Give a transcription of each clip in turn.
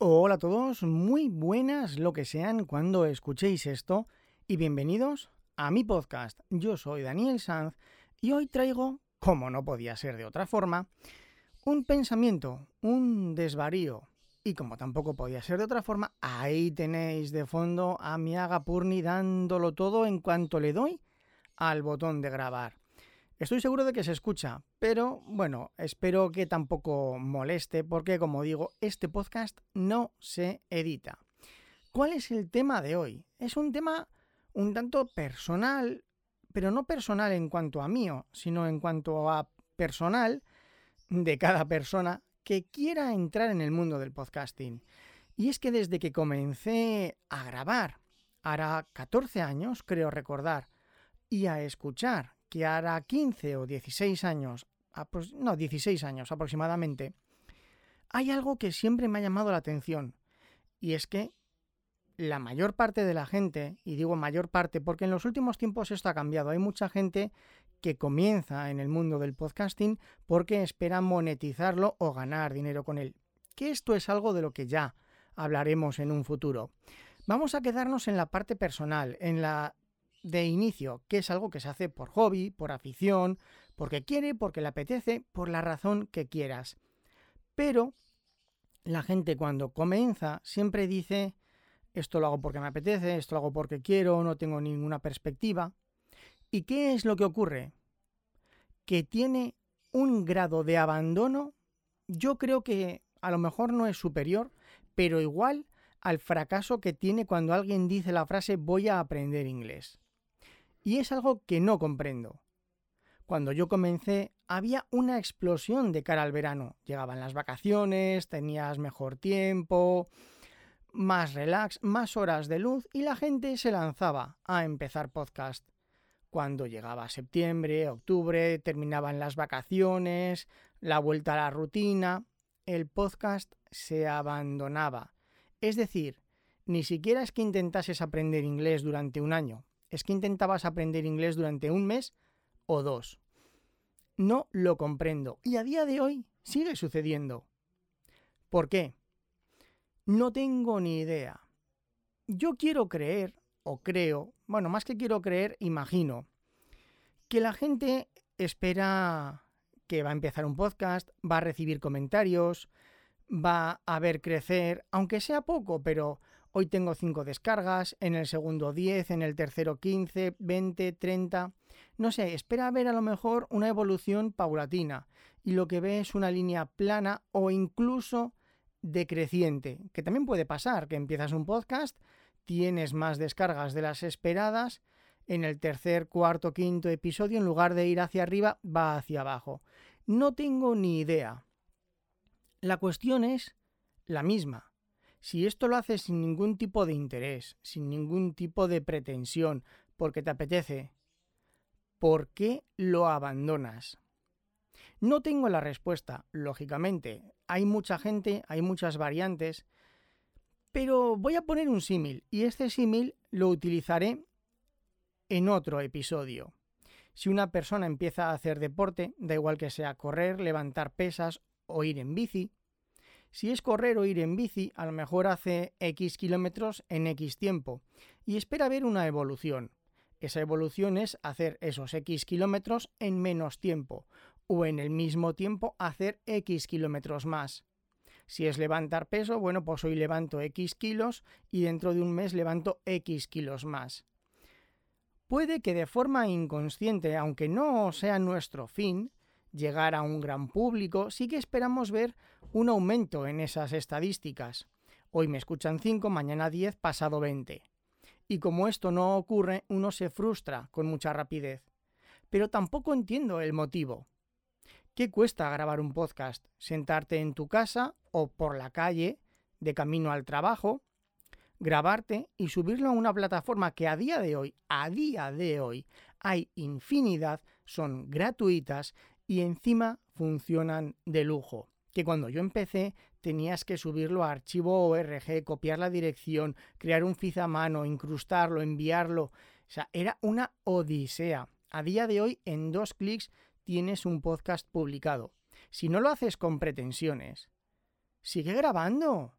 Hola a todos, muy buenas lo que sean cuando escuchéis esto y bienvenidos a mi podcast. Yo soy Daniel Sanz y hoy traigo, como no podía ser de otra forma, un pensamiento, un desvarío. Y como tampoco podía ser de otra forma, ahí tenéis de fondo a mi Agapurni dándolo todo en cuanto le doy al botón de grabar. Estoy seguro de que se escucha, pero bueno, espero que tampoco moleste porque como digo, este podcast no se edita. ¿Cuál es el tema de hoy? Es un tema un tanto personal, pero no personal en cuanto a mío, sino en cuanto a personal de cada persona que quiera entrar en el mundo del podcasting. Y es que desde que comencé a grabar, hará 14 años, creo recordar, y a escuchar que hará 15 o 16 años, no, 16 años aproximadamente, hay algo que siempre me ha llamado la atención. Y es que la mayor parte de la gente, y digo mayor parte porque en los últimos tiempos esto ha cambiado, hay mucha gente que comienza en el mundo del podcasting porque espera monetizarlo o ganar dinero con él. Que esto es algo de lo que ya hablaremos en un futuro. Vamos a quedarnos en la parte personal, en la de inicio, que es algo que se hace por hobby, por afición, porque quiere, porque le apetece, por la razón que quieras. Pero la gente cuando comienza siempre dice, esto lo hago porque me apetece, esto lo hago porque quiero, no tengo ninguna perspectiva. ¿Y qué es lo que ocurre? Que tiene un grado de abandono, yo creo que a lo mejor no es superior, pero igual al fracaso que tiene cuando alguien dice la frase voy a aprender inglés. Y es algo que no comprendo. Cuando yo comencé había una explosión de cara al verano. Llegaban las vacaciones, tenías mejor tiempo, más relax, más horas de luz y la gente se lanzaba a empezar podcast. Cuando llegaba septiembre, octubre, terminaban las vacaciones, la vuelta a la rutina, el podcast se abandonaba. Es decir, ni siquiera es que intentases aprender inglés durante un año, es que intentabas aprender inglés durante un mes o dos. No lo comprendo. Y a día de hoy sigue sucediendo. ¿Por qué? No tengo ni idea. Yo quiero creer, o creo, bueno, más que quiero creer, imagino, que la gente espera que va a empezar un podcast, va a recibir comentarios, va a ver crecer, aunque sea poco, pero Hoy tengo 5 descargas, en el segundo 10, en el tercero 15, 20, 30. No sé, espera ver a lo mejor una evolución paulatina y lo que ve es una línea plana o incluso decreciente, que también puede pasar, que empiezas un podcast, tienes más descargas de las esperadas, en el tercer, cuarto, quinto episodio, en lugar de ir hacia arriba, va hacia abajo. No tengo ni idea. La cuestión es la misma. Si esto lo haces sin ningún tipo de interés, sin ningún tipo de pretensión, porque te apetece, ¿por qué lo abandonas? No tengo la respuesta, lógicamente. Hay mucha gente, hay muchas variantes, pero voy a poner un símil y este símil lo utilizaré en otro episodio. Si una persona empieza a hacer deporte, da igual que sea correr, levantar pesas o ir en bici, si es correr o ir en bici, a lo mejor hace X kilómetros en X tiempo y espera ver una evolución. Esa evolución es hacer esos X kilómetros en menos tiempo o en el mismo tiempo hacer X kilómetros más. Si es levantar peso, bueno, pues hoy levanto X kilos y dentro de un mes levanto X kilos más. Puede que de forma inconsciente, aunque no sea nuestro fin, llegar a un gran público, sí que esperamos ver un aumento en esas estadísticas. Hoy me escuchan 5, mañana 10, pasado 20. Y como esto no ocurre, uno se frustra con mucha rapidez. Pero tampoco entiendo el motivo. ¿Qué cuesta grabar un podcast? Sentarte en tu casa o por la calle, de camino al trabajo, grabarte y subirlo a una plataforma que a día de hoy, a día de hoy, hay infinidad, son gratuitas y encima funcionan de lujo. Que cuando yo empecé tenías que subirlo a archivo ORG, copiar la dirección, crear un feed a mano, incrustarlo, enviarlo. O sea, era una odisea. A día de hoy, en dos clics tienes un podcast publicado. Si no lo haces con pretensiones, sigue grabando.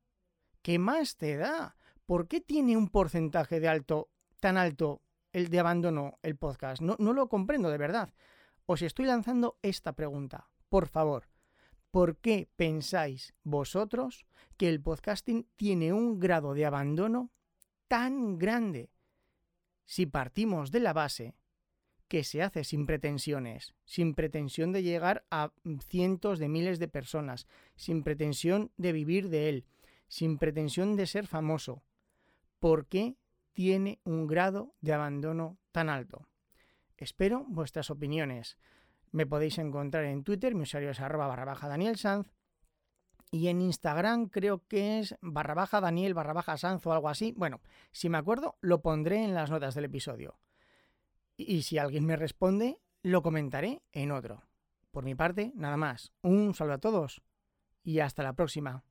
¿qué más te da? ¿Por qué tiene un porcentaje de alto tan alto el de abandono el podcast? No lo comprendo de verdad. Os estoy lanzando esta pregunta. Por favor, ¿por qué pensáis vosotros que el podcasting tiene un grado de abandono tan grande? Si partimos de la base que se hace sin pretensiones, sin pretensión de llegar a cientos de miles de personas, sin pretensión de vivir de él, sin pretensión de ser famoso. ¿Por qué tiene un grado de abandono tan alto? Espero vuestras opiniones. Me podéis encontrar en Twitter, mi usuario es arroba barra baja Daniel Sanz, y en Instagram creo que es barra baja Daniel barra baja Sanz o algo así. Bueno, si me acuerdo, lo pondré en las notas del episodio y si alguien me responde, lo comentaré en otro. Por mi parte, nada más. Un saludo a todos y hasta la próxima.